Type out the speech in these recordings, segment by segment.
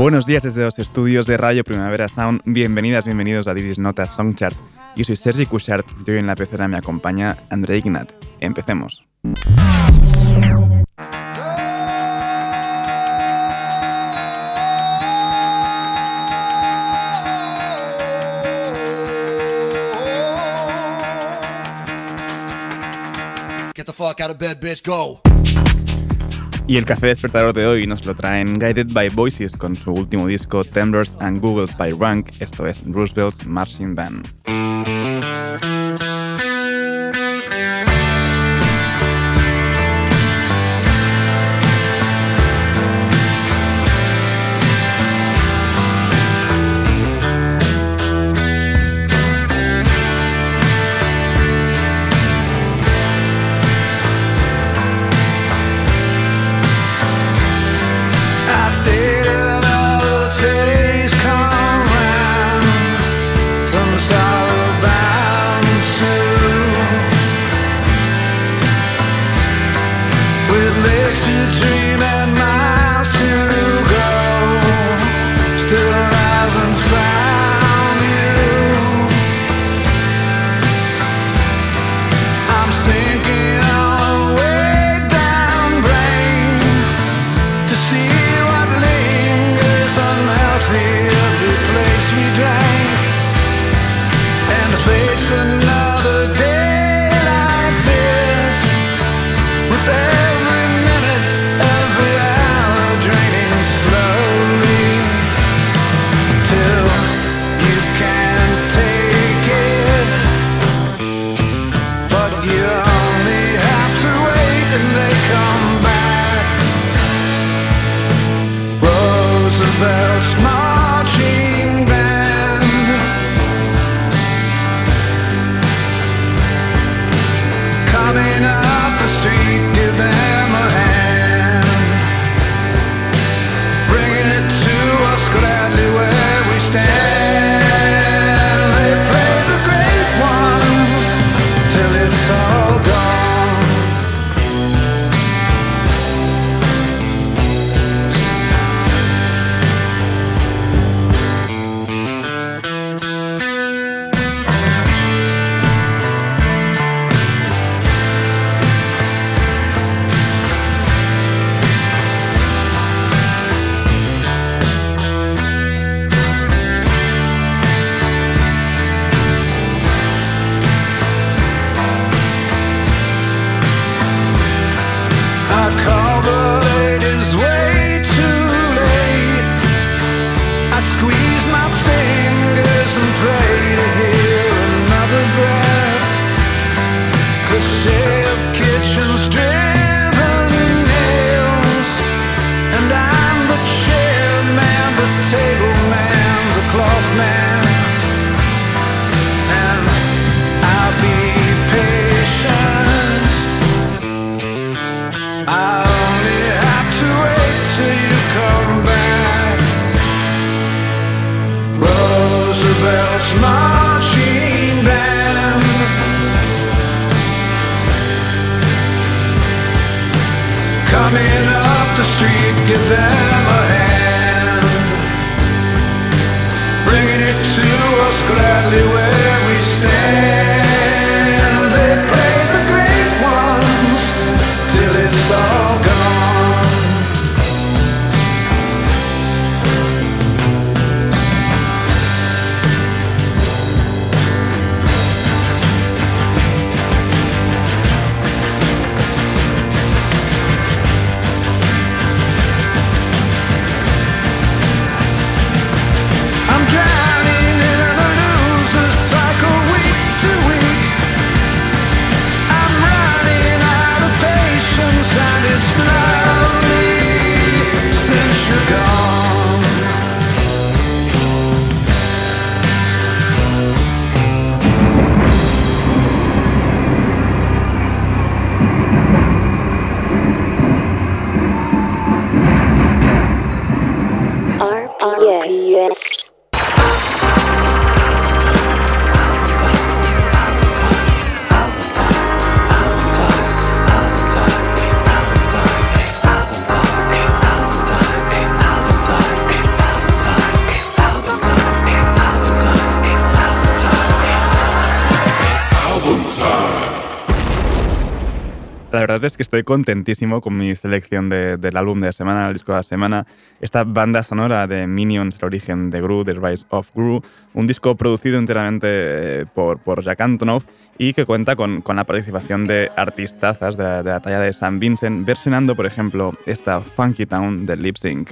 Buenos días desde los estudios de Radio Primavera Sound. Bienvenidas, bienvenidos a Didis Notas Songchart. Yo soy Sergi Cushart y hoy en la pecera me acompaña André Ignat. Empecemos. Get the fuck out of bed, bitch, go. Y el café despertador de hoy nos lo traen Guided by Voices con su último disco Timbers and Googles by Rank, esto es Roosevelt's Marching Band. car. come. Es que estoy contentísimo con mi selección del álbum de la semana, el disco de la semana. Esta banda sonora de Minions, el origen de Gru, The Rise of Gru, un disco producido enteramente eh, por, por Jack Antonoff y que cuenta con, con la participación de artistazas de, la talla de San Vincent, versionando, por ejemplo, esta Funky Town de Lip Sync.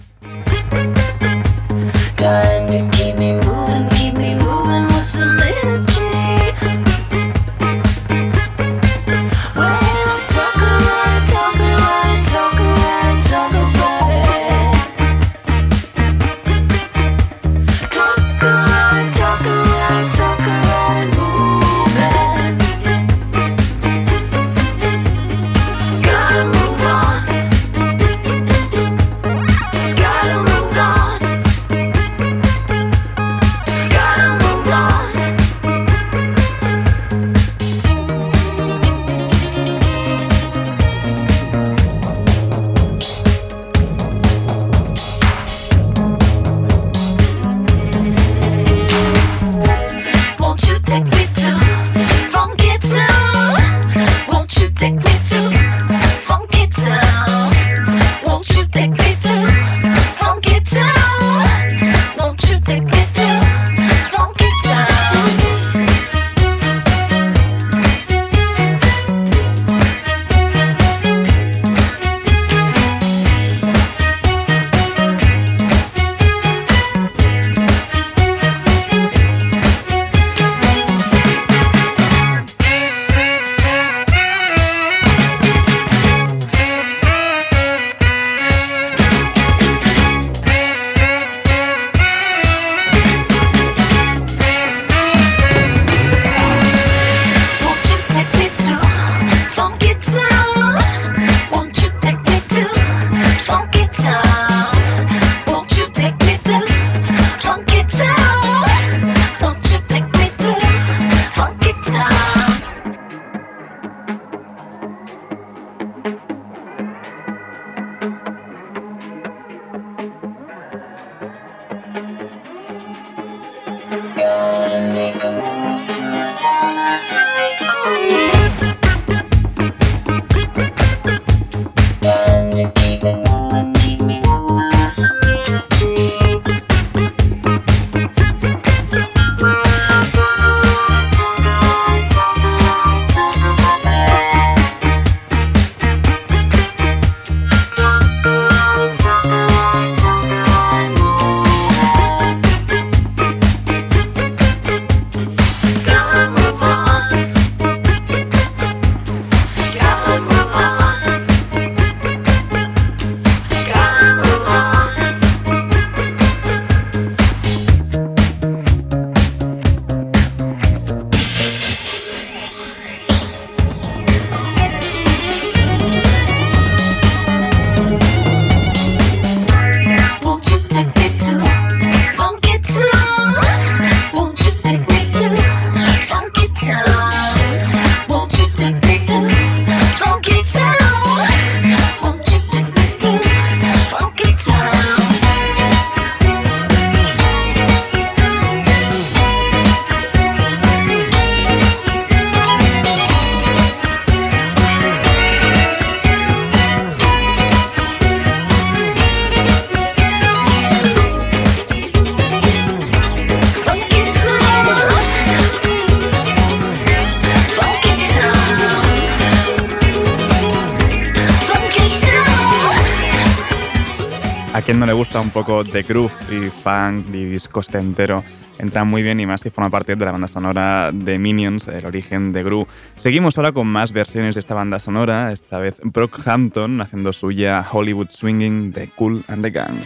Poco de groove y funk y disco entero, entra muy bien y más si forma parte de la banda sonora de Minions, el origen de Gru. Seguimos ahora con más versiones de esta banda sonora, esta vez Brockhampton haciendo suya Hollywood Swinging de Cool and the Gang.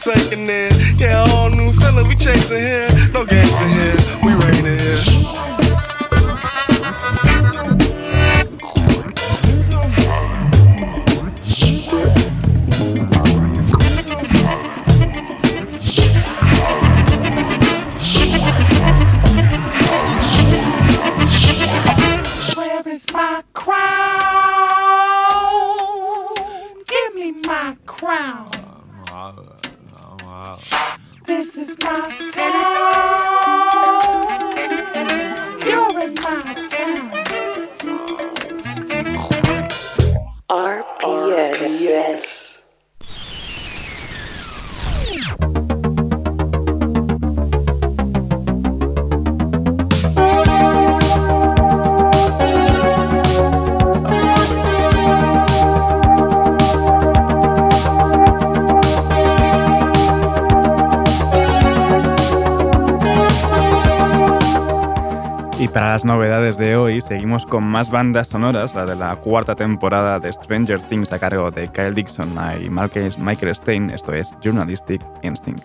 Can con más bandas sonoras, la de la cuarta temporada de Stranger Things a cargo de Kyle Dixon y Michael Stein. Esto es Journalistic Instinct.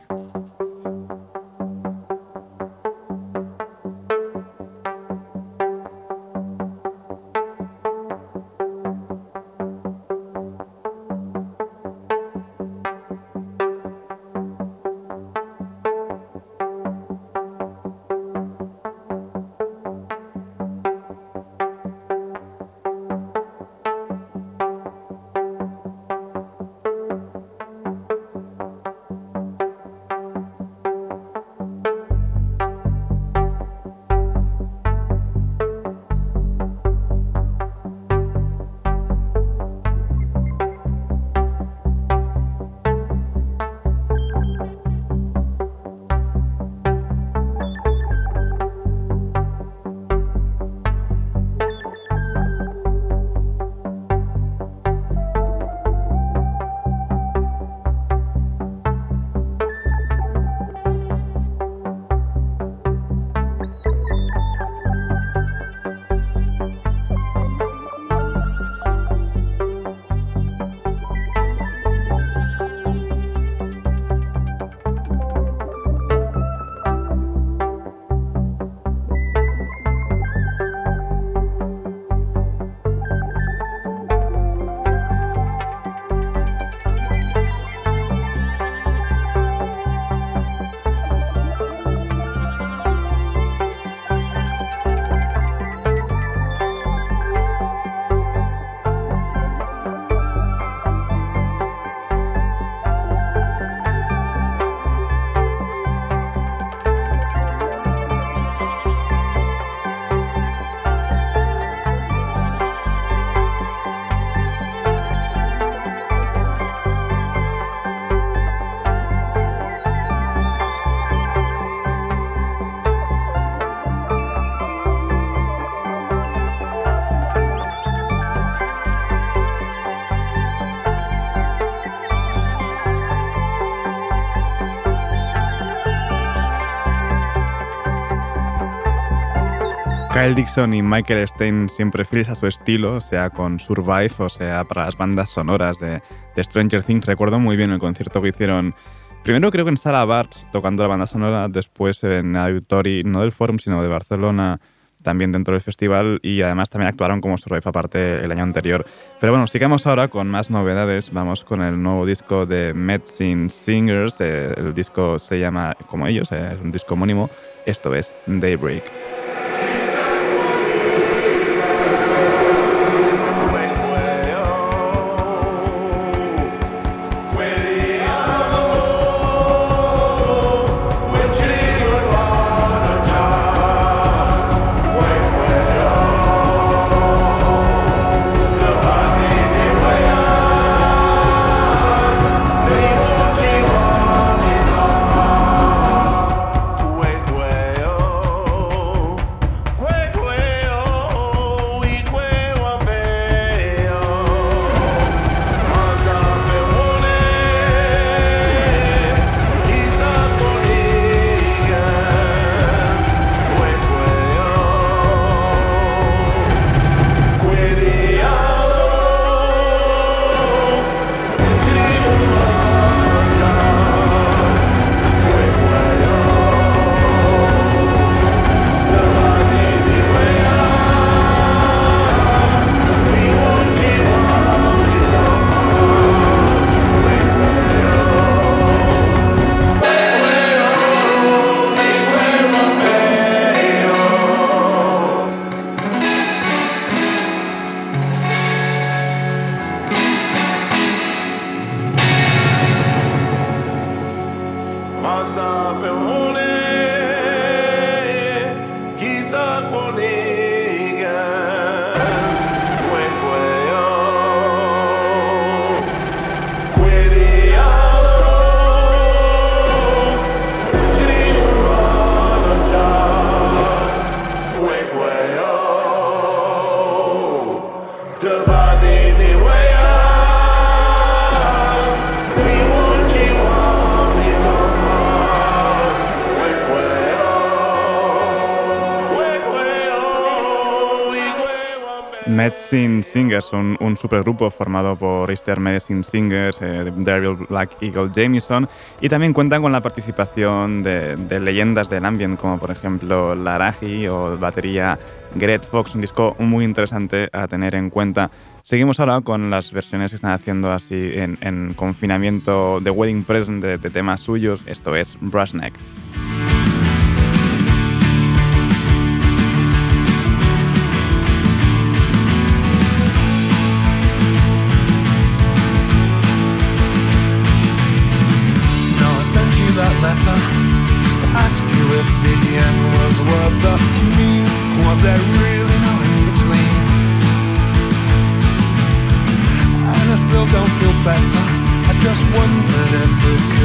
Kyle Dixon y Michael Stein siempre fieles a su estilo, sea con Survive o sea para las bandas sonoras de, de Stranger Things. Recuerdo muy bien el concierto que hicieron, primero creo que en Sala Bars, tocando la banda sonora, después en Auditori, no del Forum, sino de Barcelona, también dentro del festival, y además también actuaron como Survive aparte el año anterior. Pero bueno, sigamos ahora con más novedades. Vamos con el nuevo disco de Medicine Singers. el disco se llama como ellos, eh, es un disco homónimo. Esto es Daybreak. Singers, un, un supergrupo formado por Easter Medicine Singers, eh, Daryl Black Eagle Jameson, y también cuentan con la participación de, leyendas del ambient, como por ejemplo Laraji o batería Gret Fox, un disco muy interesante a tener en cuenta. Seguimos ahora con las versiones que están haciendo así en, en confinamiento de Wedding Present de, de temas suyos, esto es Brassneck. There really between? And I still don't feel better. I just wondered if it could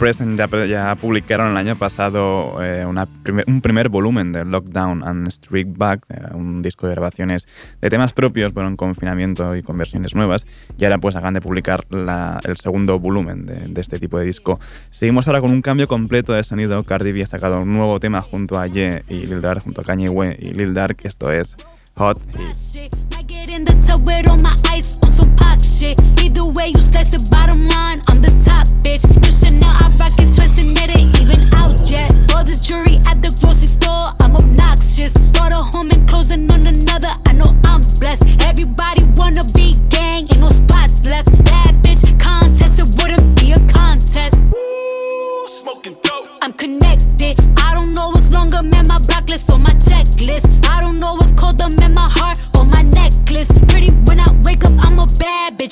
Present ya, ya publicaron el año pasado eh, una primer- un primer volumen de Lockdown and Street Back, eh, un disco de grabaciones de temas propios, pero en confinamiento y con versiones nuevas. Y ahora pues acaban de publicar la- el segundo volumen de, de este tipo de disco. Seguimos ahora con un cambio completo de sonido. Cardi B ha sacado un nuevo tema junto a Ye y Lil Dark, junto a Kanye West y Lil Dark. Esto es Hot. rock shit. Either way, you slice the bottom line. I'm the top, bitch. You should know I rock it twice a it, even out yet. All this jewelry at the grocery store, I'm obnoxious. Bought a home and closing on another. I know I'm blessed. Everybody wanna be gang, ain't no spots left. That bitch contest, it wouldn't be a contest. Ooh, smoking dope. I'm connected. I don't know what's longer, man. My blacklist on my checklist. I don't know what's colder, man. My heart or my necklace. Pretty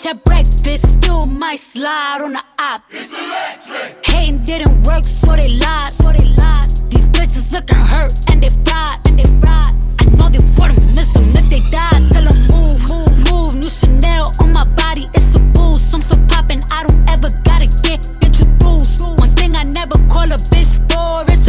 at breakfast, still might slide on the op. It's electric. Hating didn't work, so they lied. So they lied. These bitches looking hurt and they fried and they ride. I know they wouldn't miss them if they died. Tell them move, move, move. New Chanel on my body, it's a boost. I'm so poppin', I don't ever gotta get introduced. One thing I never call a bitch for, it's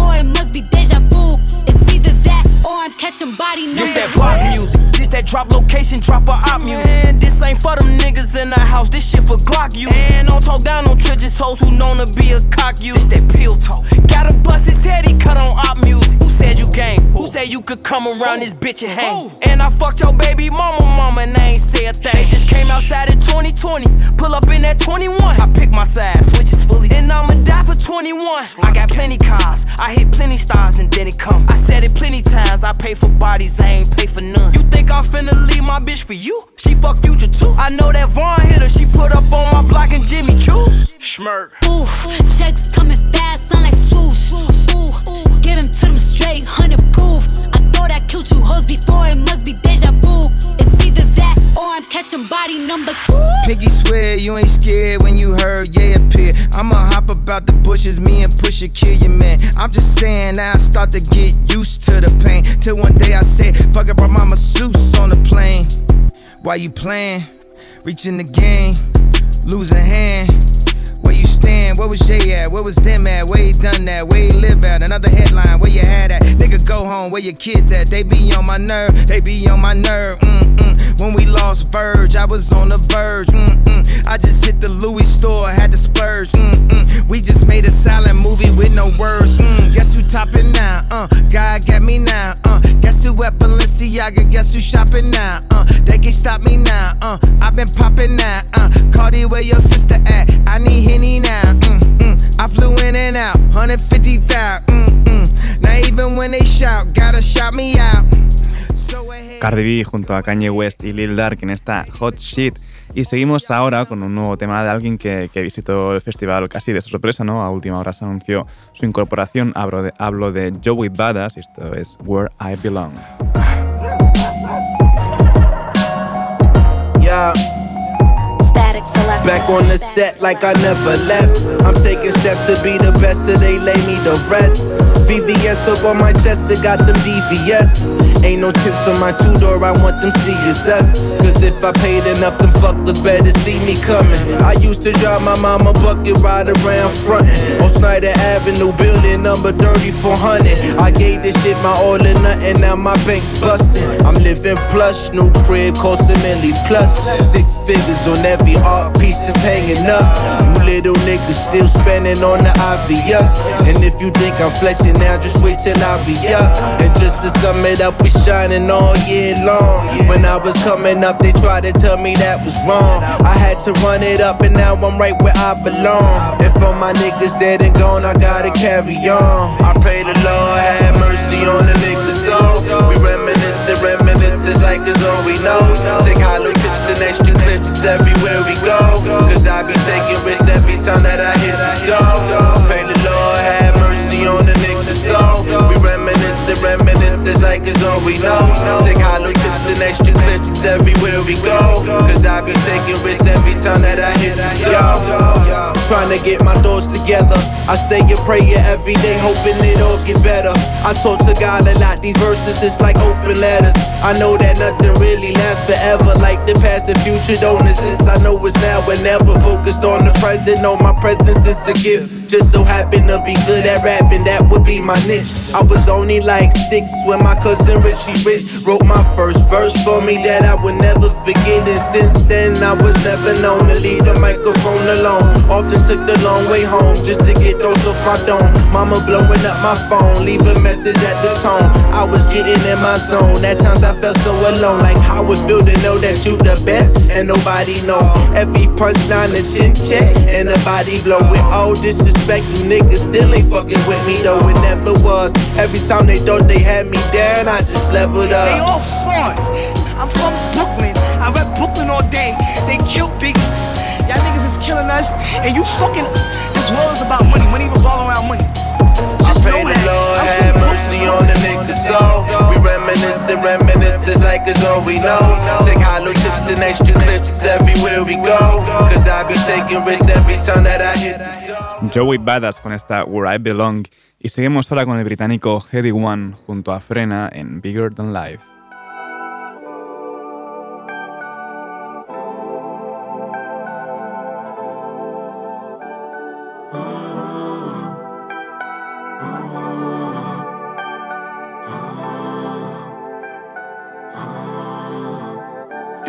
before, it must be deja vu. It's either that or I'm catching body This number that pop music. That drop location, drop a op music. Man, this ain't for them niggas in the house. This shit for Glock you. And don't talk down on Tridges hoes who known to be a cock you. This that pill talk. Gotta bust his head, he cut on op music. Who said you game? Who said you could come around this bitch and hang? And I fucked your baby mama, mama, and I ain't say a thing. Just came outside in 2020. Pull up in that 21. I pick my side, switches fully. And I'ma die for 21. I got plenty cars. I hit plenty stars and then it come. I said it plenty times. I pay for bodies, I ain't pay for none. You think I'm finna leave my bitch for you? She fuck future too. I know that Von hit her. She put up on my block and Jimmy Choo. Schmirk. Ooh, checks coming fast, sound like swoosh. Ooh, give him to them straight, hundred proof. I thought I killed you hoes before, it must be either or catching body number two. Piggy swear you ain't scared when you heard yeah appear. I'ma hop about the bushes, me and Pusha kill your man. I'm just saying now I start to get used to the pain. Till one day I said, fuck it, brought my masseuse on the plane. Why you playing? Reaching the game, losing hand. Where? Where was Jay at? Where was them at? Where he done that? Where he live at? Another headline, where you had at? Nigga, go home, where your kids at? They be on my nerve, they be on my nerve. Mm-mm. When we lost Verge, I was on the verge. Mm-mm. I just hit the Louis store, had to splurge. Mm-mm. We just made a silent movie with no words. Mm. Guess who topping now? Uh, God got me now. Uh, guess who at Balenciaga? Guess who shopping now? Uh, they can't stop me now. Uh, I've been popping now. Uh, Cardi, where your sister at? I need Henny now. Mm-mm. I flew in and out, 150,000. Mm-mm. Now even when they shout, gotta shout me out. So ahead. Cardi B junto a Kanye West y Lil Dark en esta Hot Shit. Y seguimos ahora con un nuevo tema de alguien que, que visitó el festival casi de sorpresa, ¿no? A última hora se anunció su incorporación. Hablo de, hablo de Joey Badass y esto es Where I Belong. Yeah. Back on the set like I never left. I'm taking steps to be the best, so they lay me to rest. VVS up on my chest, it got them DVS. Ain't no tips on my two door, I want them CSS. Cause if I paid enough, them fuckers better see me coming. I used to drive my mama bucket right around frontin'. On Snyder Avenue, building number 3400. I gave this shit my all or nothing, now my bank bustin'. I'm living plush, new crib, cost a milli plus. Six figures on every art piece that's hanging up. You little niggas still spending on the obvious. And if you think I'm flexing now, just wait till I be up. And just to sum it up, we shining all year long. When I was coming up, they tried to tell me that was wrong. I had to run it up, and now I'm right where I belong. And for my niggas dead and gone, I gotta carry on. I pray the Lord have mercy on the niggas soul. We reminisce and reminisce, like it's all we know. Take hollow tips and extra clips everywhere we go. Cause I be taking risks every time that I hit the door. Pray the Lord have mercy on the niggas soul. And reminisce, it's like it's all we know. Take hollow tips and extra clips everywhere we go. Cause I be taking risks every time that I hit door. Trying to get my thoughts together. I say a prayer every day, hoping it all get better. I talk to God a lot, these verses it's like open letters. I know that nothing really lasts forever, like the past and future don't exist. I know it's now and never. Focused on the present, know my presence is a gift. Just so happen to be good at rapping, that would be my niche. I was only like six when my cousin Richie Rich wrote my first verse for me that I would never forget. And since then, I was never known to leave the microphone alone. Often took the long way home just to get those off my dome. Mama blowing up my phone, leave a message at the tone. I was getting in my zone. At times I felt so alone, like how it feel to know that you the best and nobody know. Every punchline a chin check and a body blow. With all disrespect, you niggas still ain't fucking with me though. It never was. Every time they thought they had me down, I just leveled They up. all frauds. I'm from Brooklyn. I rep Brooklyn all day. They killed Biggie. Y'all niggas is killing us, and you fucking. This This world is about money. Money revolve around money. Lord have mercy on the niggas soul. We reminiscing, reminiscing like it's all we know. Take hollow tips and extra clips everywhere we go. Cause I be taking risks every time that I hit the. Joey Badass con esta Where I Belong. Y seguimos ahora con el británico Heady One junto a Frena en Bigger Than Life.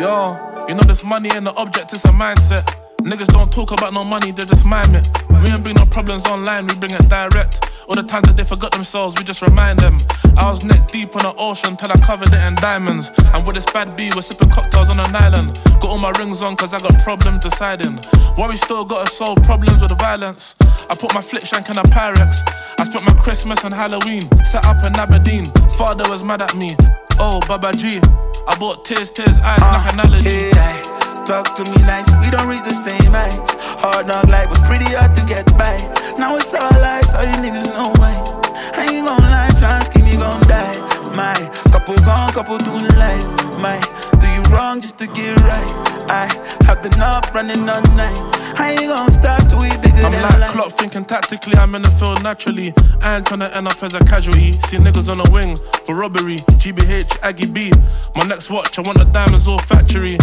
Yo, you know this money and the object is a mindset. Niggas don't talk about no money, they just mime it. We ain't bring no problems online, we bring it direct. All the times that they forgot themselves, we just remind them. I was neck deep in the ocean till I covered it in diamonds. And with this bad B, we're sipping cocktails on an island. Got all my rings on cause I got problems deciding. Worry still gotta solve problems with violence. I put my flick shank in a Pyrex. I spent my Christmas and Halloween, set up in Aberdeen. Father was mad at me. Oh, Baba G. I bought tears, tears, eyes like uh, analogy. Hey, talk to me nice, we don't reach the same heights. Hard knock life was pretty hard to get by. Now it's all lies, all you niggas know why. I ain't gon' lie, tryna scheme, you gon' die. My couple gone, couple doing life. My do you wrong just to get right. I have been up running all night. I ain't gon' stop till we bigger I'm than like life. clock thinking tactically, I'm in the field naturally. I ain't tryna end up as a casualty. See niggas on the wing for robbery. GBH, Aggie B. My next watch, I want the diamonds all factory.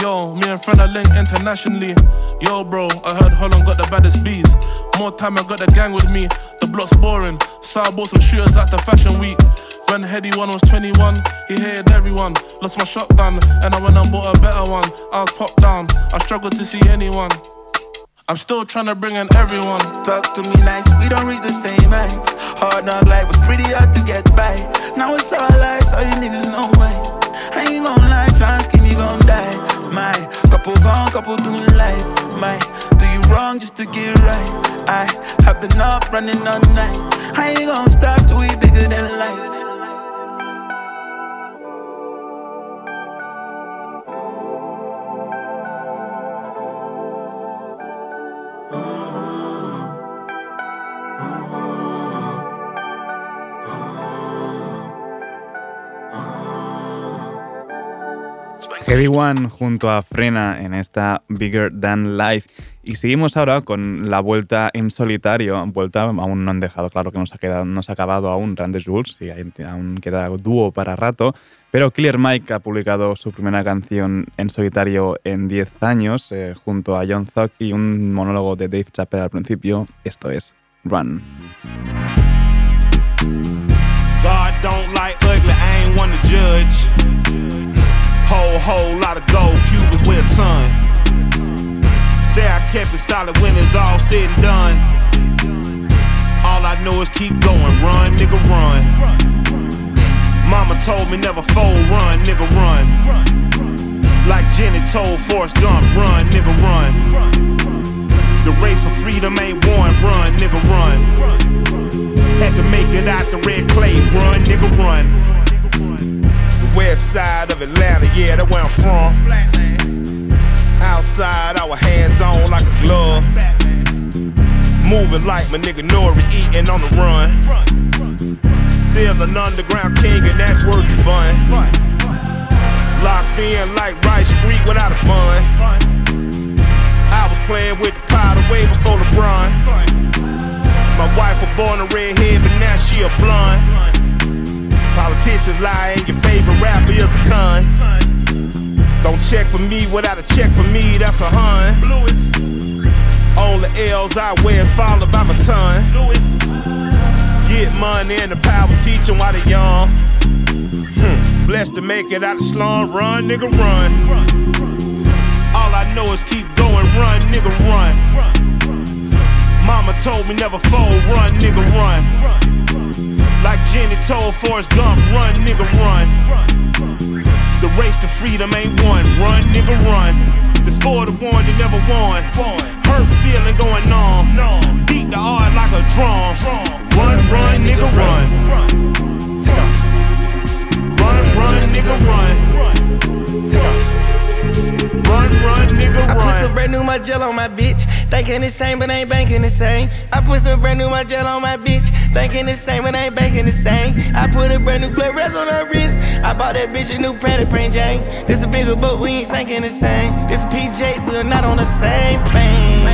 Yo, me and friend are linked internationally. Yo, bro, I heard Holland got the baddest bees. More time, I got the gang with me. The block's boring, so I bought some shooters at the fashion week. When Headie One was 21, he hated everyone. Lost my shotgun, and I went and bought a better one. I was popped down, I struggled to see anyone. I'm still trying to bring in everyone. Talk to me nice, we don't reach the same heights. Hard knock life was pretty hard to get by. Now it's all lies, all you niggas know why. I ain't gon' lie, tryna scheme, you gon' die. My couple gone, couple doing life. My do you wrong just to get right. I have been up running all night. I ain't gon' stop till we bigger than life. Heavy junto a Frena en esta Bigger Than Life. Y seguimos ahora con la vuelta en solitario. Vuelta, aún no han dejado claro que nos ha, quedado, no se ha acabado aún Randes Jules, hay- aún queda dúo para rato. Pero Killer Mike ha publicado su primera canción en solitario en 10 años, eh, junto a John Thuck y un monólogo de Dave Chappelle al principio. Esto es Run. Whole, whole lot of gold, Cubans with a ton. Say I kept it solid when it's all said and done. All I know is keep going, run, nigga, run. Mama told me never fold, run, nigga, run. Like Jenny told Forrest Gump, run, nigga, run. The race for freedom ain't won, run, nigga, run. Had to make it out the red clay, run, nigga, run. The west side of Atlanta, yeah, that's where I'm from. Outside, our hands on like a glove. Moving like my nigga Nori, eating on the run. Still an underground king, and that's worth it, bun. Locked in like Rice Street without a bun. I was playing with the powder way before LeBron. My wife was born a redhead, but now she a blonde. Politicians lie, and your favorite rapper is a con. Don't check for me without a check for me, that's a hun. All the L's I wear is followed by my ton. Get money and the power teaching while they young. Hmm. Blessed to make it out the slum, run, nigga, run. All I know is keep going, run, nigga, run. Mama told me never fold, run, nigga, run. Like Jenny told Forrest Gump, run, nigga, run. The race to freedom ain't won, run, nigga, run. This for the one that never won. Hurt feeling going on. Beat the heart like a drum. Run, run, nigga, run. Run, run, nigga, run. Run, run, nigga, run. I put some brand new my gel on my bitch. Thinking the same, but ain't banking the same. I put some brand new my gel on my bitch. Thinking the same, but I ain't banking the same. I put a brand new fluoresce on her wrist. I bought that bitch a new Pratt Print Jane. This a bigger boat, we ain't sinking the same. This PJ, we're not on the same plane.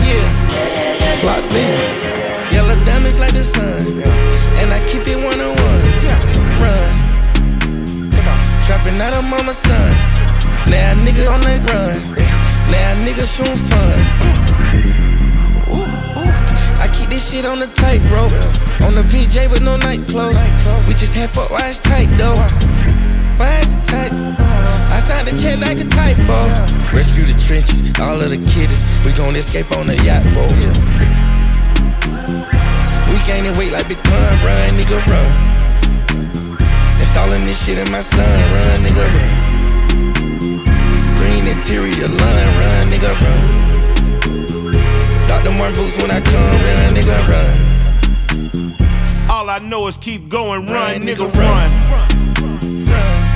Yeah, clock in. Yellow diamonds like the sun. And I keep it one on one. Yeah, run. Trapping out of mama's son. Now nigga on the run. Now nigga shooting fun. This shit on the tightrope. On the PJ with no night clothes. We just had foot eyes tight though. Is tight? I signed a check like a typo. Rescue the trenches, all of the kiddies. We gon' escape on the yacht boat. We gaining weight like Big Pun, run, nigga, run. Installing this shit in my son, run, nigga, run. Green interior line, run, nigga, run. Dr. Martin boots when I come, run, nigga, run. All I know is keep going, run, run nigga, run. run.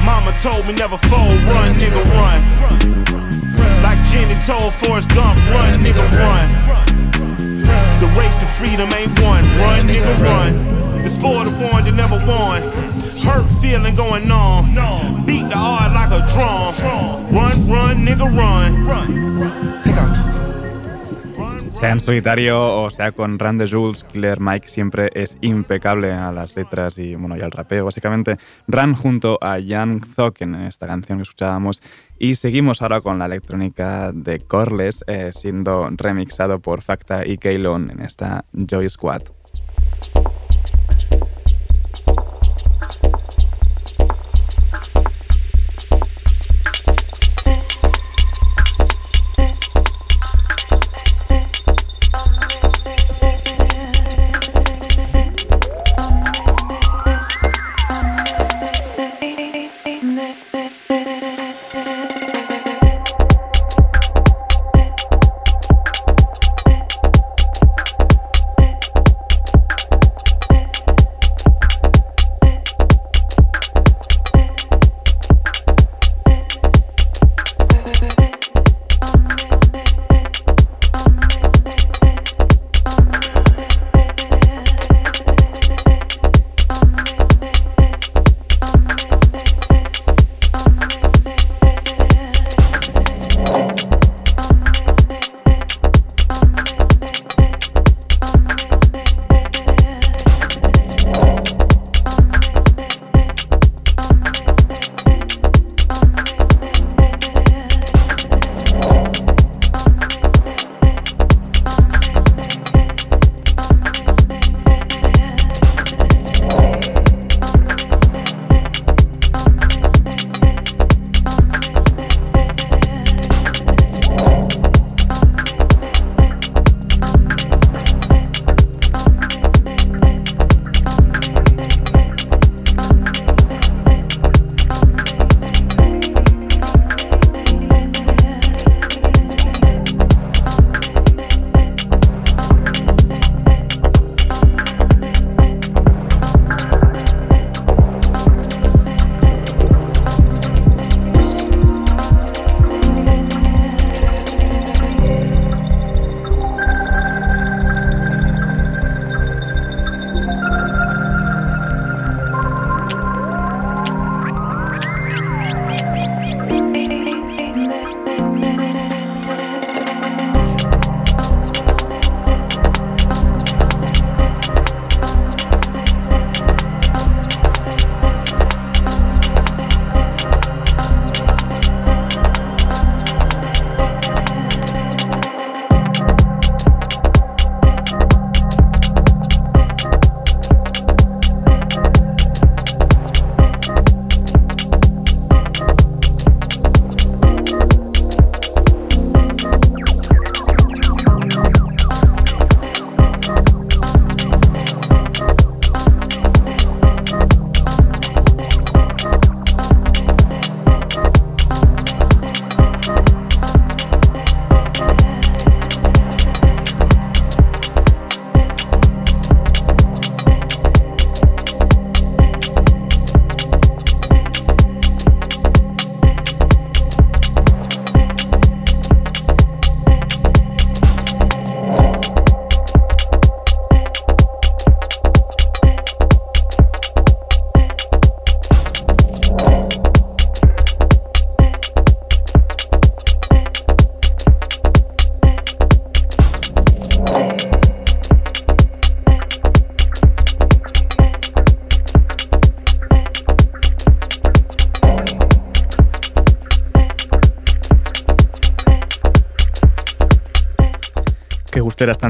Mama told me never fold, run, nigga, run. Like Jenny told Forrest Gump, run, nigga, run. The race to freedom ain't one, run, nigga, run. It's for the one that never won. Hurt feeling going on. Beat the heart like a drum. Run, run, nigga, run. Sea en solitario o sea con Run the Jules, Killer Mike siempre es impecable a las letras y, bueno, y al rapeo, básicamente. Run junto a Young Thug en esta canción que escuchábamos. Y seguimos ahora con la electrónica de Corles, eh, siendo remixado por Facta y Keylon en esta Joy Squad.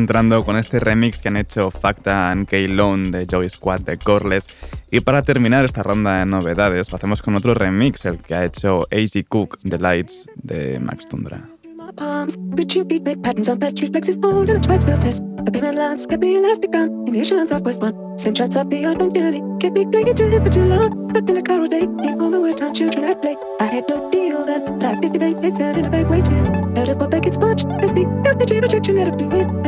entrando con este remix que han hecho Facta and K-Lone de Joy Squad de Corless. Y para terminar esta ronda de novedades, lo hacemos con otro remix, el que ha hecho Cook de Lights de Max Tundra. and and to had the.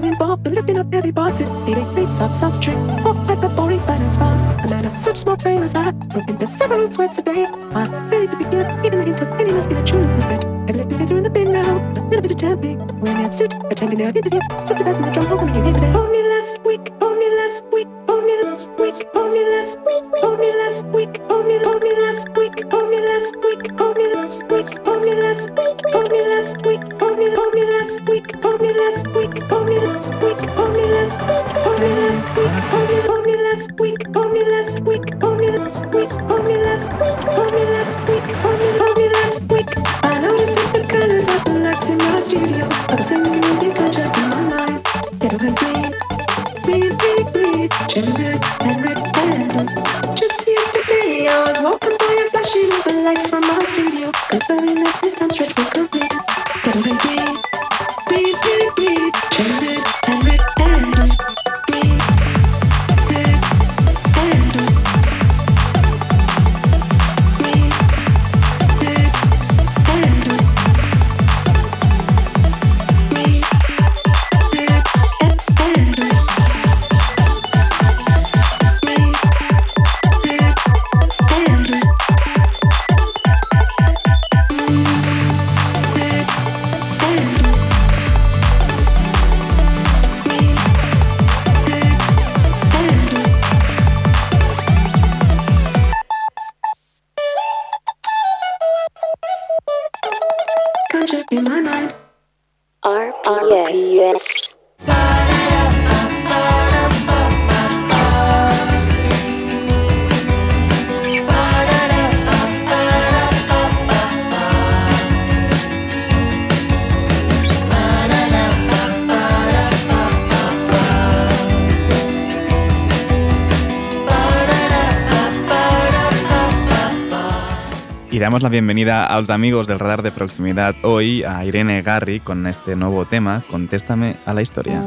damos la bienvenida a los amigos del radar de proximidad hoy a Irene Garri con este nuevo tema, Contéstame a la historia.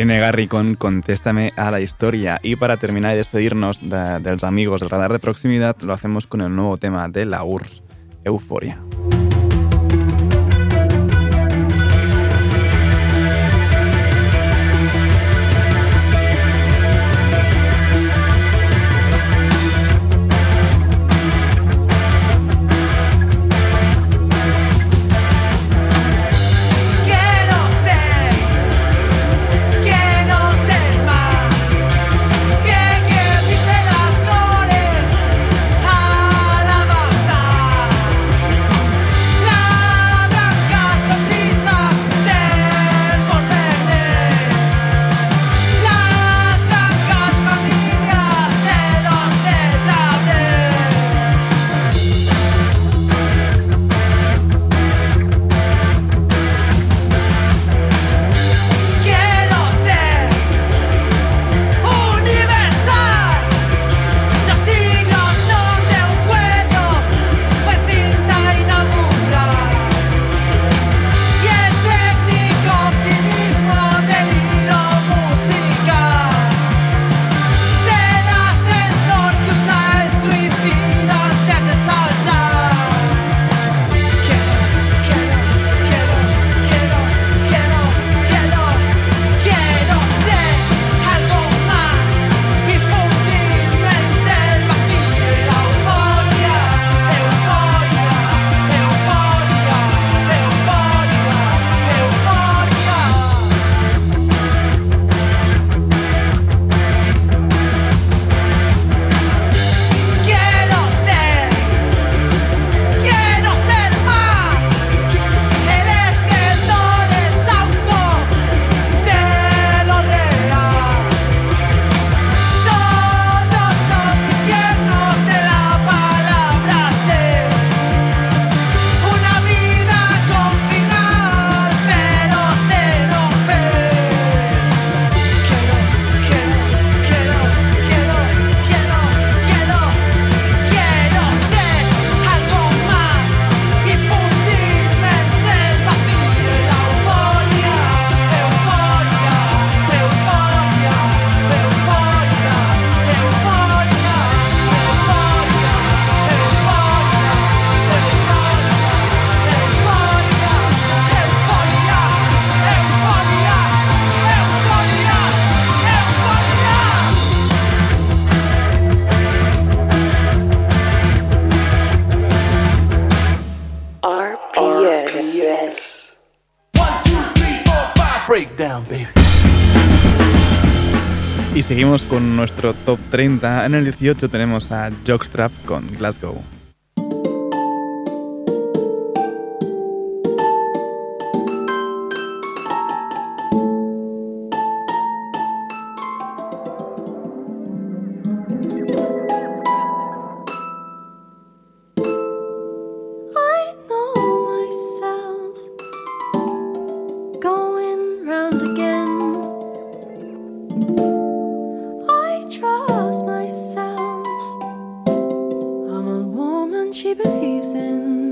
Irene Garri con Contéstame a la historia. Y para terminar y despedirnos de, de los amigos del radar de proximidad, lo hacemos con el nuevo tema de la URSS, Euforia. Seguimos con nuestro top 30. En el 18 tenemos a Jockstrap con Glasgow. she believes in.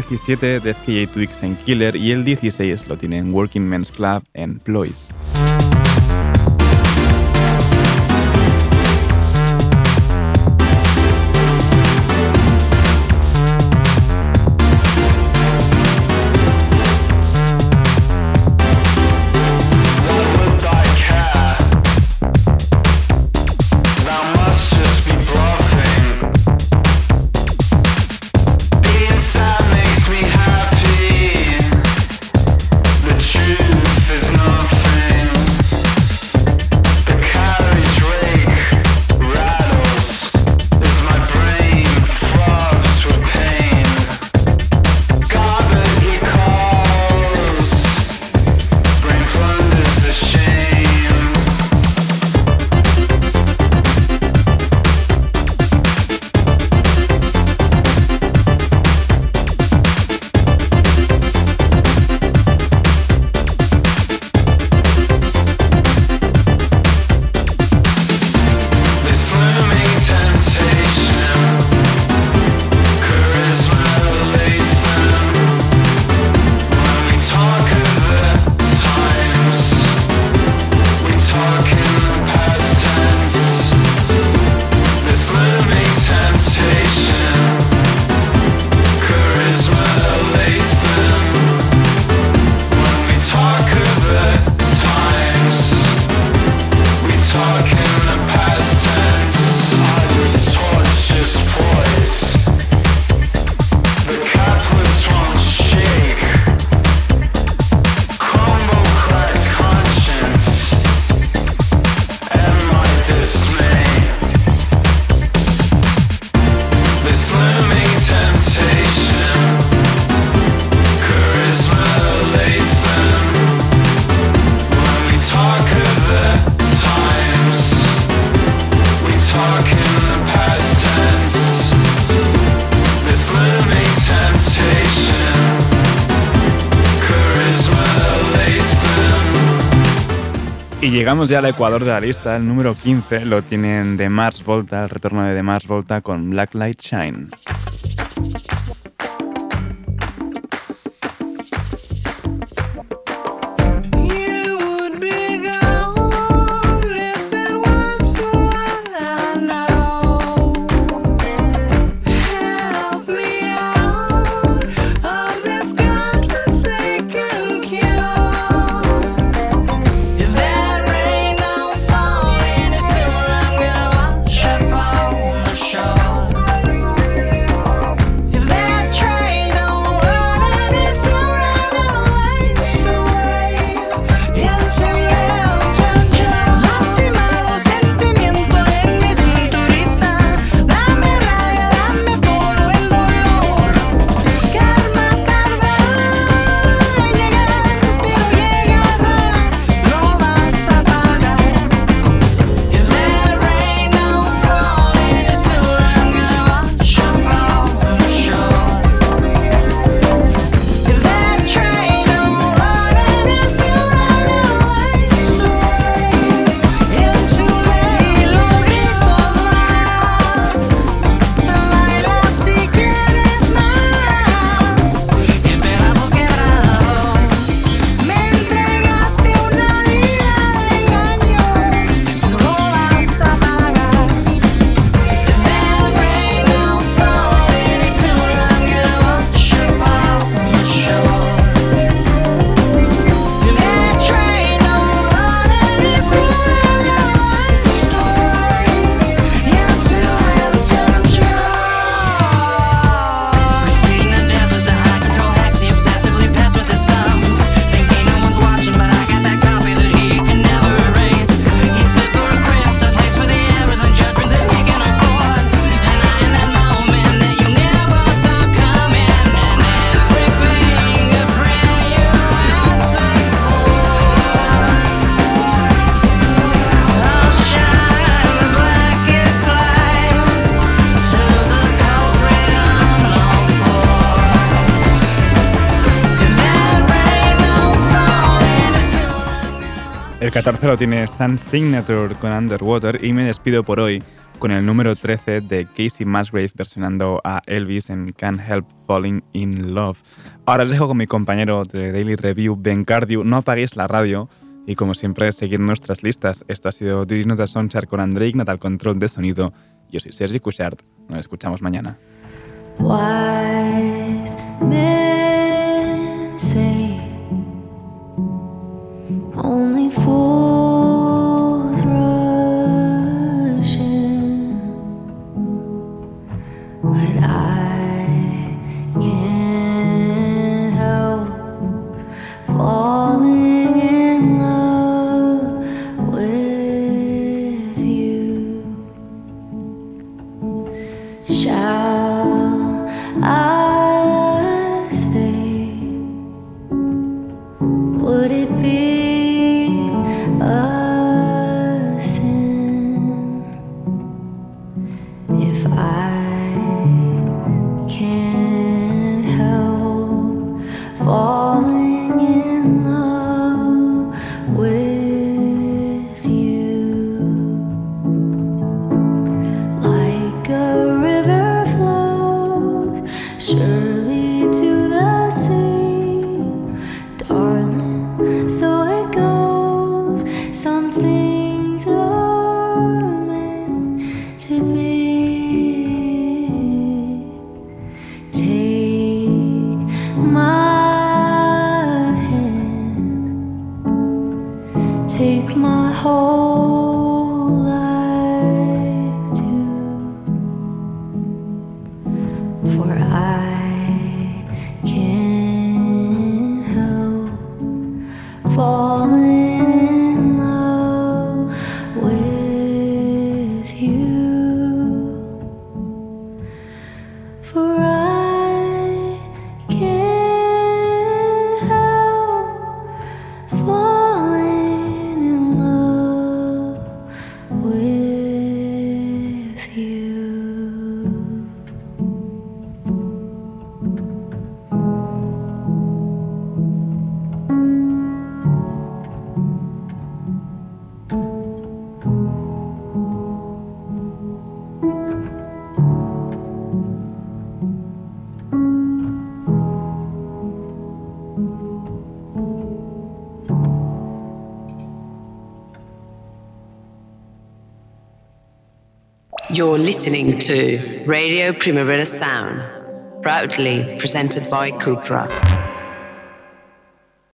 2017 Death KJ Twigs en Killer y el 16 lo tiene en Working Men's Club en Ploys. llegamos ya al Ecuador de la lista, el número 15 lo tienen de Mars Volta, el retorno de The Mars Volta con Black Light Shine. El 14 lo tiene Sun Signature con Underwater y me despido por hoy con el número 13 de Casey Musgrave versionando a Elvis en Can't Help Falling in Love. Ahora os dejo con mi compañero de Daily Review, Ben Cardew. No apaguéis la radio y como siempre, seguid nuestras listas. Esto ha sido Dirige Nota Sonchar con André Ignat control de sonido. Yo soy Sergi Cushart. Nos escuchamos mañana. Only fools listening to Radio Primavera Sound, proudly presented by Cupra.